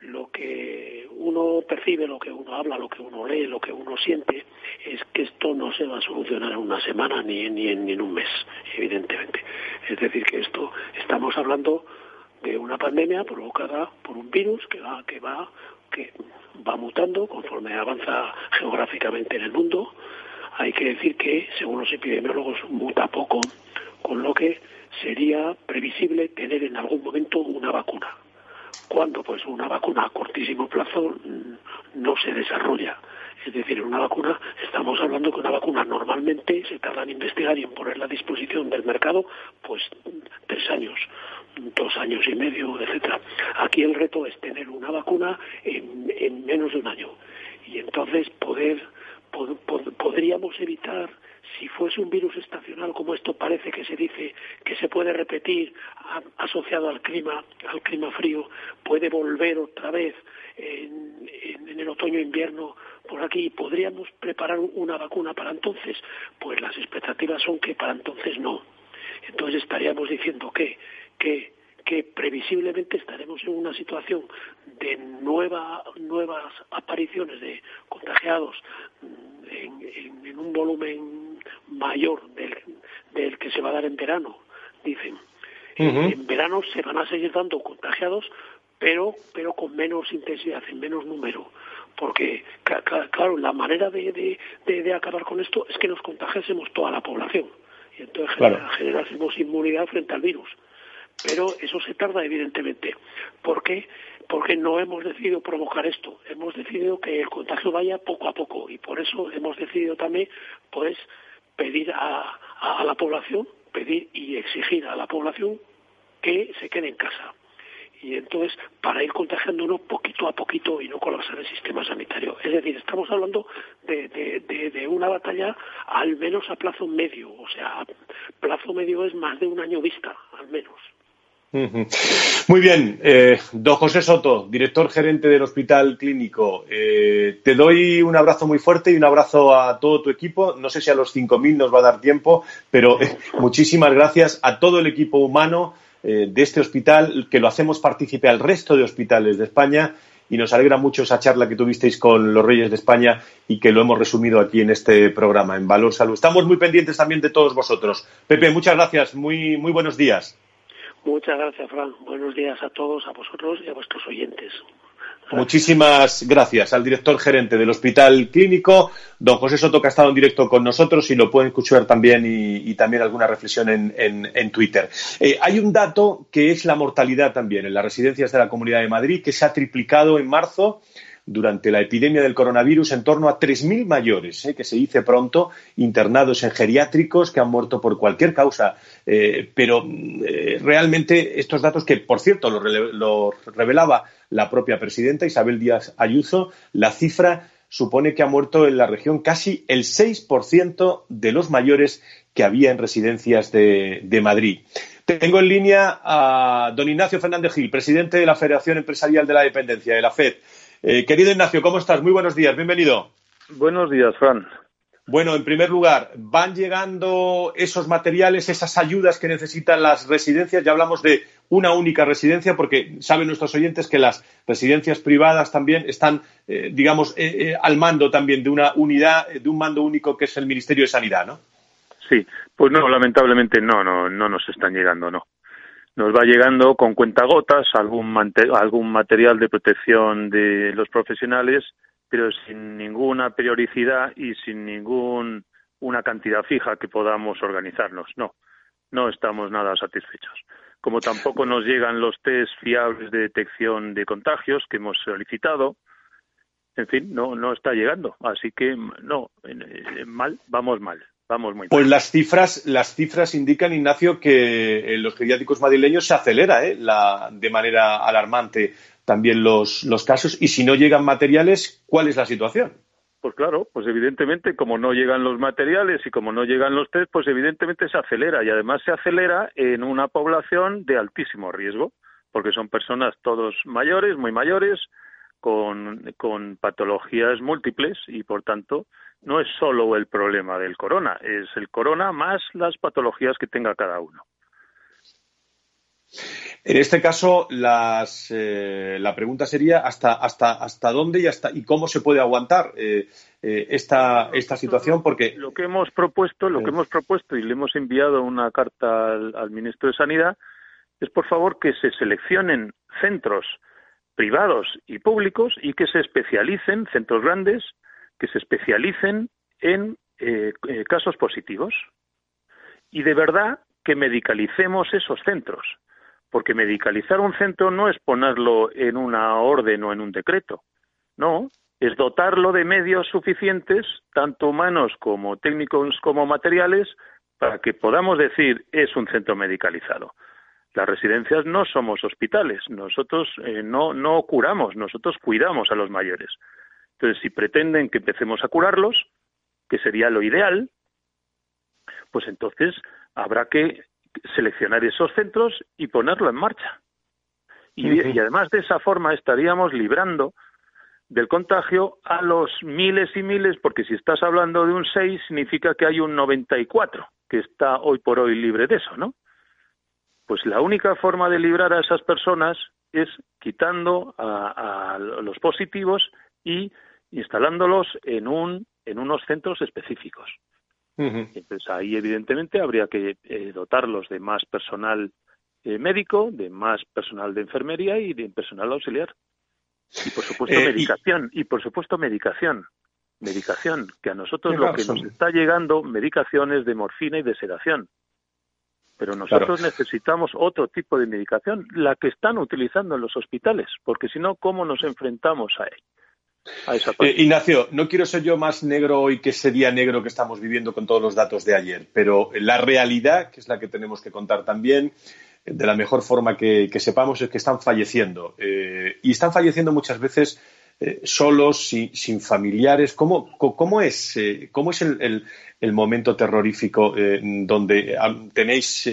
lo que uno percibe, lo que uno habla, lo que uno lee, lo que uno siente, es que esto no se va a solucionar en una semana ni, ni, ni en un mes, evidentemente. Es decir, que esto estamos hablando de una pandemia provocada por un virus que va, que va, que va mutando conforme avanza geográficamente en el mundo. Hay que decir que, según los epidemiólogos, muta poco, con lo que sería previsible tener en algún momento una vacuna cuando pues una vacuna a cortísimo plazo mm, no se desarrolla. Es decir, una vacuna, estamos hablando que una vacuna normalmente se tarda en investigar y en ponerla a disposición del mercado, pues tres años, dos años y medio, etcétera. Aquí el reto es tener una vacuna en, menos de un año y entonces poder, podríamos evitar si fuese un virus estacional como esto parece que se dice que se puede repetir asociado al clima al clima frío puede volver otra vez en, en el otoño invierno por aquí podríamos preparar una vacuna para entonces pues las expectativas son que para entonces no. Entonces estaríamos diciendo que que que previsiblemente estaremos en una situación de nueva, nuevas apariciones de contagiados mm, en, un volumen mayor del, que se va a dar en verano, dicen. En verano se van a seguir dando contagiados, pero, pero con menos intensidad, en menos número. Porque, claro, la manera de, de, acabar con esto es que nos contagiásemos toda la población. Y entonces generásemos inmunidad frente al virus pero eso se tarda evidentemente. ¿Por qué? Porque no hemos decidido provocar esto, hemos decidido que el contagio vaya poco a poco y por eso hemos decidido también pues pedir a, a la población, pedir y exigir a la población que se quede en casa y entonces para ir contagiándonos poquito a poquito y no colapsar el sistema sanitario. Es decir, estamos hablando de, de, de, una batalla al menos a plazo medio, o sea, plazo medio es más de un año vista, al menos. Muy bien, eh, don José Soto, director gerente del Hospital Clínico. Eh, te doy un abrazo muy fuerte y un abrazo a todo tu equipo. No sé si a los 5.000 nos va a dar tiempo, pero eh, [laughs] muchísimas gracias a todo el equipo humano de este hospital, que lo hacemos partícipe al resto de hospitales de España. Y nos alegra mucho esa charla que tuvisteis con los Reyes de España y que lo hemos resumido aquí en este programa, en Valor Salud. Estamos muy pendientes también de todos vosotros. Pepe, muchas gracias. Muy, muy buenos días. Muchas gracias, Fran. Buenos días a todos, a vosotros y a vuestros oyentes. Muchísimas gracias al director gerente del Hospital Clínico, don José Soto, que ha estado en directo con nosotros y lo pueden escuchar también y, también alguna reflexión en, Twitter. Eh, hay un dato que es la mortalidad también en las residencias de la Comunidad de Madrid, que se ha triplicado en marzo durante la epidemia del coronavirus en torno a 3.000 mayores, eh, que se dice pronto, internados en geriátricos que han muerto por cualquier causa. Eh, pero eh, realmente estos datos, que por cierto lo, revelaba la propia presidenta Isabel Díaz Ayuso, la cifra supone que ha muerto en la región casi el 6% de los mayores que había en residencias de, de Madrid. Tengo en línea a don Ignacio Fernández Gil, presidente de la Federación Empresarial de la Dependencia, de la FED. Eh, querido Ignacio, ¿cómo estás? Muy buenos días, bienvenido. Buenos días, Fran. Bueno, en primer lugar, ¿van llegando esos materiales, esas ayudas que necesitan las residencias? Ya hablamos de una única residencia, porque saben nuestros oyentes que las residencias privadas también están, eh, digamos, eh, al mando también de una unidad, de un mando único que es el Ministerio de Sanidad, ¿no? Sí, pues no, lamentablemente no, no, no nos están llegando, no nos va llegando con cuentagotas algún, algún material de protección de los profesionales, pero sin ninguna periodicidad y sin ninguna cantidad fija que podamos organizarnos. No, no estamos nada satisfechos. Como tampoco nos llegan los test fiables de detección de contagios que hemos solicitado, en fin, no, no está llegando. Así que no, mal, vamos mal. Vamos muy pues las cifras, las cifras indican, Ignacio, que en los geriátricos madrileños se acelera ¿eh? la, de manera alarmante también los, los casos. Y si no llegan materiales, ¿cuál es la situación? Pues claro, pues evidentemente como no llegan los materiales y como no llegan los test, pues evidentemente se acelera y además se acelera en una población de altísimo riesgo, porque son personas todos mayores, muy mayores, con, con patologías múltiples y por tanto no es solo el problema del corona, es el corona más las patologías que tenga cada uno. En este caso, las, eh, la pregunta sería hasta, hasta, hasta dónde y, hasta, y cómo se puede aguantar eh, eh, esta, esta situación, porque lo que hemos propuesto, lo que hemos propuesto y le hemos enviado una carta al ministro de Sanidad es, por favor, que se seleccionen centros privados y públicos y que se especialicen centros grandes que se especialicen en casos positivos. Y de verdad que medicalicemos esos centros, porque medicalizar un centro no es ponerlo en una orden o en un decreto, no, es dotarlo de medios suficientes, tanto humanos como técnicos como materiales, para que podamos decir es un centro medicalizado. Las residencias no somos hospitales, nosotros eh, no, no curamos, nosotros cuidamos a los mayores. Entonces, si pretenden que empecemos a curarlos, que sería lo ideal, pues entonces habrá que seleccionar esos centros y ponerlo en marcha. Y, y además de esa forma estaríamos librando del contagio a los miles y miles, porque si estás hablando de un 6, significa que hay un 94 que está hoy por hoy libre de eso, ¿no? Pues la única forma de librar a esas personas es quitando a, los positivos y instalándolos en, un, en unos centros específicos. Entonces ahí evidentemente habría que eh, dotarlos de más personal eh, médico, de más personal de enfermería y de personal auxiliar. Y por supuesto eh, medicación, y... por supuesto medicación. Medicación, que a nosotros lo que nos está llegando, medicaciones de morfina y de sedación. Pero nosotros necesitamos otro tipo de medicación, la que están utilizando en los hospitales, porque si no, ¿cómo nos enfrentamos a él? Eh, Ignacio, no quiero ser yo más negro hoy que ese día negro que estamos viviendo con todos los datos de ayer, pero la realidad, que es la que tenemos que contar también, de la mejor forma que, sepamos es que están falleciendo. Eh, y están falleciendo muchas veces eh, solos, sin, familiares. ¿Cómo, cómo es, eh, cómo es el, el, momento terrorífico donde tenéis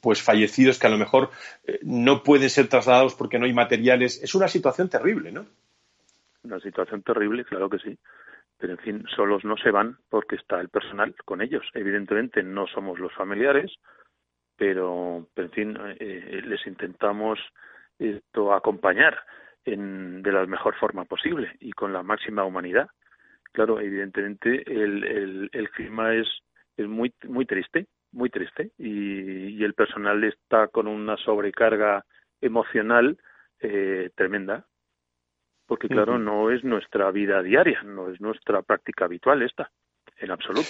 pues fallecidos que a lo mejor no pueden ser trasladados porque no hay materiales? Es una situación terrible, ¿no? Una situación terrible, claro que sí pero en fin, solos no se van porque está el personal con ellos. Evidentemente no somos los familiares, pero, en fin, eh, les intentamos esto acompañar en, de la mejor forma posible y con la máxima humanidad. Claro, evidentemente el, el, clima es, es muy, muy triste, muy triste, y, el personal está con una sobrecarga emocional eh, tremenda, porque claro, no es nuestra vida diaria, no es nuestra práctica habitual esta, en absoluto.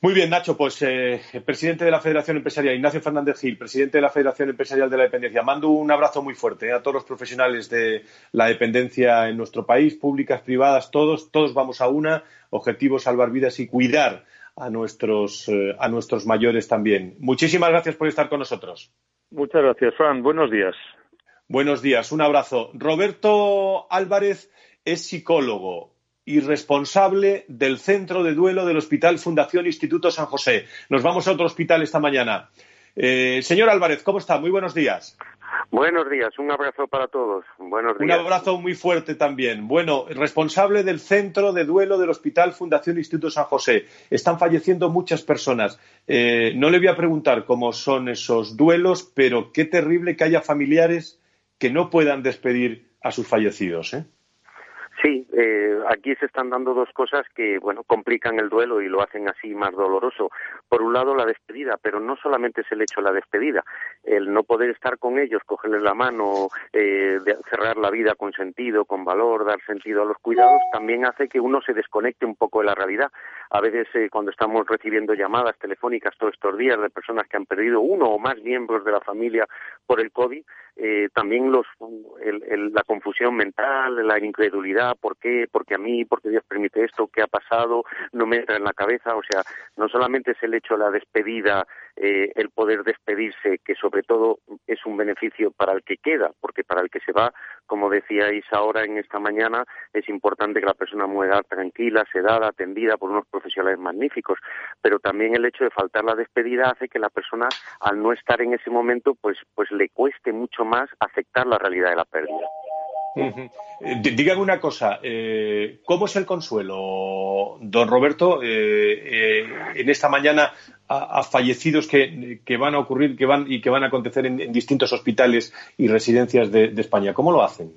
Muy bien, Nacho, pues eh, presidente de la Federación Empresarial, Ignacio Fernández Gil, presidente de la Federación Empresarial de la Dependencia. Mando un abrazo muy fuerte eh, a todos los profesionales de la dependencia en nuestro país, públicas, privadas, todos, todos vamos a una, objetivo salvar vidas y cuidar a nuestros, eh, a nuestros mayores también. Muchísimas gracias por estar con nosotros. Muchas gracias, Fran. Buenos días. Buenos días, un abrazo. Roberto Álvarez es psicólogo, y responsable del centro de duelo del Hospital Fundación Instituto San José. Nos vamos a otro hospital esta mañana. Eh, señor Álvarez, ¿cómo está? Muy buenos días. Buenos días, un abrazo para todos. Buenos días. Un abrazo muy fuerte también. Bueno, responsable del centro de duelo del Hospital Fundación Instituto San José. Están falleciendo muchas personas. Eh, no le voy a preguntar cómo son esos duelos, pero qué terrible que haya familiares que no puedan despedir a sus fallecidos. ¿eh? Sí, eh, aquí se están dando dos cosas que, bueno, complican el duelo y lo hacen así más doloroso. Por un lado, la despedida, pero no solamente es el hecho de la despedida. El no poder estar con ellos, cogerles la mano, eh, cerrar la vida con sentido, con valor, dar sentido a los cuidados, también hace que uno se desconecte un poco de la realidad. A veces, eh, cuando estamos recibiendo llamadas telefónicas todos estos días de personas que han perdido uno o más miembros de la familia por el COVID, eh, también los, la confusión mental, la incredulidad, ¿por qué? Porque a mí, porque Dios permite esto, ¿qué ha pasado? No me entra en la cabeza, o sea, no solamente es el hecho de la despedida, eh, el poder despedirse, que sobre todo es un beneficio para el que queda, porque para el que se va, como decíais ahora en esta mañana, es importante que la persona muera tranquila, sedada, atendida por unos profesionales magníficos, pero también el hecho de faltar la despedida hace que la persona, al no estar en ese momento, pues, pues le cueste mucho más aceptar la realidad de la pérdida. Eh, dígame una cosa, eh, ¿cómo es el consuelo, don Roberto, eh, en esta mañana a, fallecidos que, van a ocurrir que van, y que van a acontecer en, distintos hospitales y residencias de España? ¿Cómo lo hacen?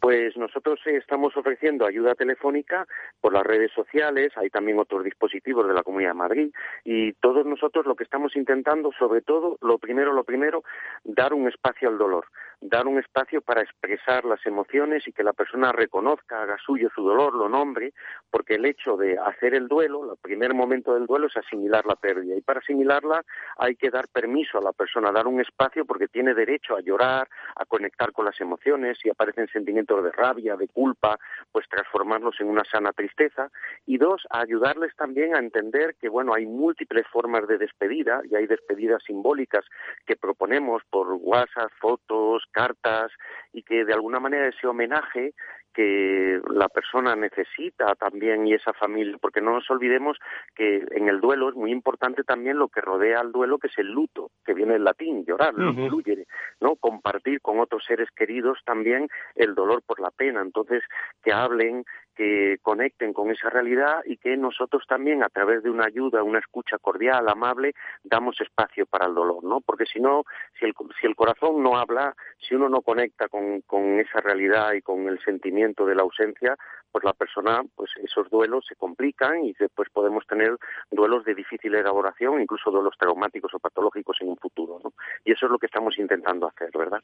Pues nosotros estamos ofreciendo ayuda telefónica por las redes sociales, hay también otros dispositivos de la Comunidad de Madrid y todos nosotros lo que estamos intentando, sobre todo, lo primero, lo primero, dar un espacio al dolor, dar un espacio para expresar las emociones y que la persona reconozca, haga suyo su dolor, lo nombre, porque el hecho de hacer el duelo, el primer momento del duelo es asimilar la pérdida y para asimilarla hay que dar permiso a la persona, dar un espacio porque tiene derecho a llorar, a conectar con las emociones, si aparecen sentimientos de rabia, de culpa, pues transformarlos en una sana tristeza. Y dos, ayudarles también a entender que, bueno, hay múltiples formas de despedida y hay despedidas simbólicas que proponemos por WhatsApp, fotos, cartas y que de alguna manera ese homenaje que la persona necesita también y esa familia, porque no nos olvidemos que en el duelo es muy importante también lo que rodea al duelo, que es el luto, que viene del latín, llorar, lo incluye, ¿no? Compartir con otros seres queridos también el dolor por la pena. Entonces, que hablen, que conecten con esa realidad y que nosotros también a través de una ayuda, una escucha cordial, amable, damos espacio para el dolor, ¿no? Porque si no, si el, si el corazón no habla, si uno no conecta con, con esa realidad y con el sentimiento de la ausencia, pues la persona, pues esos duelos se complican y después podemos tener duelos de difícil elaboración, incluso duelos traumáticos o patológicos en un futuro, ¿no? Y eso es lo que estamos intentando hacer, ¿verdad?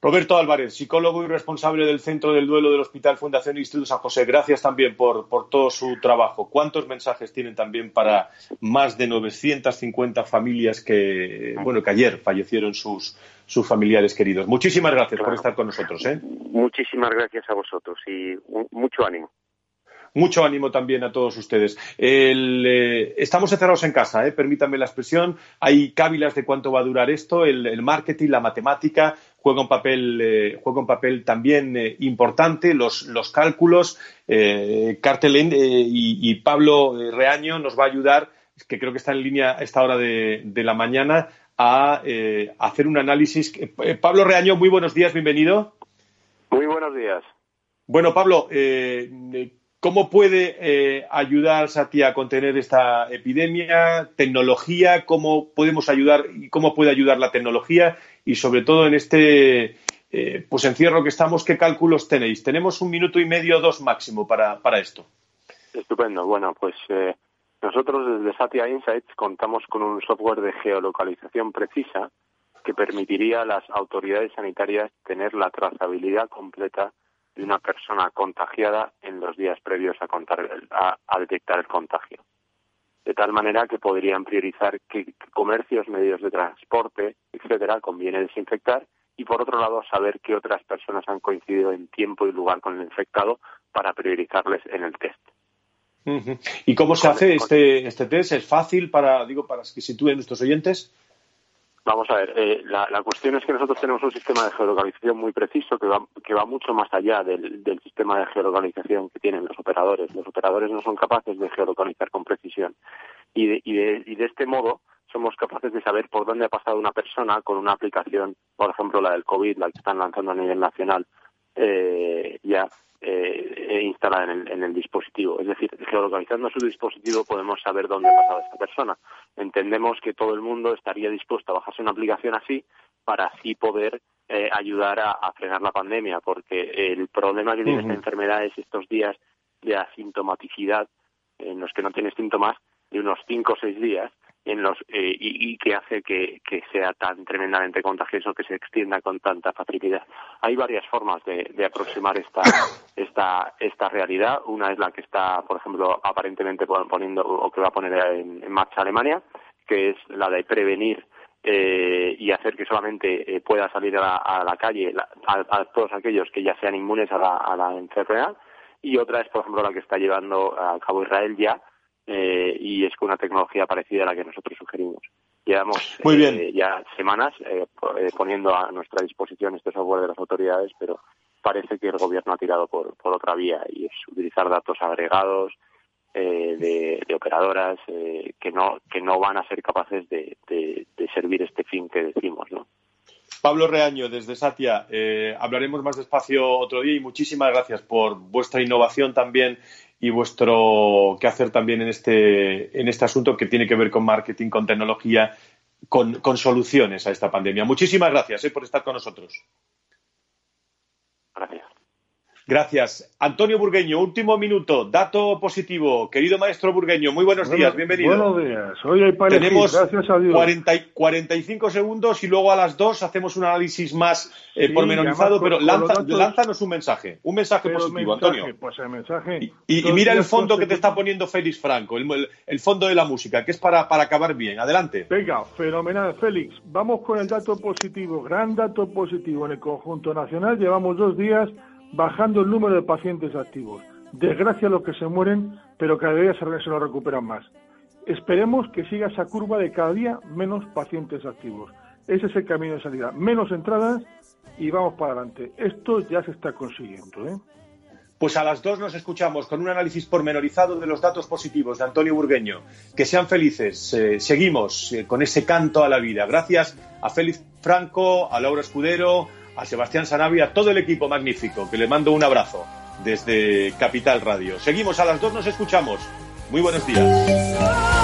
Roberto Álvarez, psicólogo y responsable del Centro del Duelo del Hospital Fundación Instituto San José. Gracias también por, todo su trabajo. ¿Cuántos mensajes tienen también para más de 950 familias que, bueno, que ayer fallecieron sus, sus familiares queridos? Muchísimas gracias por estar con nosotros. ¿eh? Muchísimas gracias a vosotros y mucho ánimo mucho ánimo también a todos ustedes. Eh, estamos encerrados en casa, eh, permítanme la expresión. Hay cávilas de cuánto va a durar esto. El, marketing, la matemática juega un papel, eh, juega un papel también importante. Los, cálculos. Cartelén y, Pablo Reaño nos va a ayudar, que creo que está en línea a esta hora de, de la mañana, a hacer un análisis. Pablo Reaño, muy buenos días, bienvenido. Muy buenos días. Bueno, Pablo, ¿Cómo puede eh, ayudar Satya a contener esta epidemia? ¿Tecnología? ¿Cómo podemos ayudar y cómo puede ayudar la tecnología? Y sobre todo en este eh, pues encierro que estamos, ¿qué cálculos tenéis? Tenemos un minuto y medio, dos máximo para, esto. Estupendo. Bueno, pues eh, nosotros desde Satya Insights contamos con un software de geolocalización precisa que permitiría a las autoridades sanitarias tener la trazabilidad completa de una persona contagiada en los días previos a, a, detectar el contagio. De tal manera que podrían priorizar qué comercios, medios de transporte, etcétera, conviene desinfectar y por otro lado saber qué otras personas han coincidido en tiempo y lugar con el infectado para priorizarles en el test. ¿Y cómo se hace este, este test? ¿Es fácil para, digo, para que sitúen nuestros oyentes? Vamos a ver, eh, la, cuestión es que nosotros tenemos un sistema de geolocalización muy preciso que va, que va mucho más allá del, sistema de geolocalización que tienen los operadores. Los operadores no son capaces de geolocalizar con precisión. Y de, y de, y de este modo somos capaces de saber por dónde ha pasado una persona con una aplicación, por ejemplo la del COVID, la que están lanzando a nivel nacional, eh, ya eh, instalada en el, dispositivo. Es decir, geolocalizando su dispositivo podemos saber dónde ha pasado esta persona. Entendemos que todo el mundo estaría dispuesto a bajarse una aplicación así para así poder eh, ayudar a, frenar la pandemia, porque el problema que tiene esta enfermedad es estos días de asintomaticidad en los que no tienes síntomas de unos cinco o seis días en los eh, y, que hace que, sea tan tremendamente contagioso que se extienda con tanta facilidad. Hay varias formas de, aproximar esta, [coughs] esta, esta realidad. Una es la que está, por ejemplo, aparentemente poniendo o que va a poner en, marcha Alemania, que es la de prevenir eh, y hacer que solamente eh, pueda salir a la, calle a, todos aquellos que ya sean inmunes a la, a la enfermedad. Y otra es, por ejemplo, la que está llevando a cabo Israel ya, eh, y es con una tecnología parecida a la que nosotros sugerimos. Llevamos eh, ya semanas eh, poniendo a nuestra disposición este software de las autoridades, pero parece que el gobierno ha tirado por, por otra vía y es utilizar datos agregados de, operadoras que no que no van a ser capaces de, de, de servir este fin que decimos, ¿no? Pablo Reaño, desde Satia, hablaremos más despacio otro día y muchísimas gracias por vuestra innovación también y vuestro qué hacer también en este, en este asunto que tiene que ver con marketing, con tecnología, con, soluciones a esta pandemia. Muchísimas gracias eh, por estar con nosotros. Gracias. Gracias. Antonio Burgueño, último minuto, dato positivo. Querido maestro Burgueño, muy buenos días, bienvenido. Buenos días, hoy hay para Tenemos gracias a Dios. 40, 45 segundos y luego a las dos hacemos un análisis más eh, pormenorizado, pero lánzanos un mensaje, un mensaje positivo, Antonio. Pues el mensaje, y, mira el fondo que te está poniendo Félix Franco, el, fondo de la música, que es para, para acabar bien. Adelante. Venga, fenomenal, Félix. Vamos con el dato positivo, gran dato positivo. En el conjunto nacional llevamos dos días bajando el número de pacientes activos. Desgracia los que se mueren, pero cada día se, lo recuperan más. Esperemos que siga esa curva de cada día menos pacientes activos. Ese es el camino de salida. Menos entradas y vamos para adelante. Esto ya se está consiguiendo. ¿eh? Pues a las dos nos escuchamos con un análisis pormenorizado de los datos positivos de Antonio Burgueño. Que sean felices. Eh, seguimos eh, con ese canto a la vida. Gracias a Félix Franco, a Laura Escudero, a Sebastián Sanabia, a todo el equipo magnífico, que le mando un abrazo desde Capital Radio. Seguimos a las dos, nos escuchamos. Muy buenos días.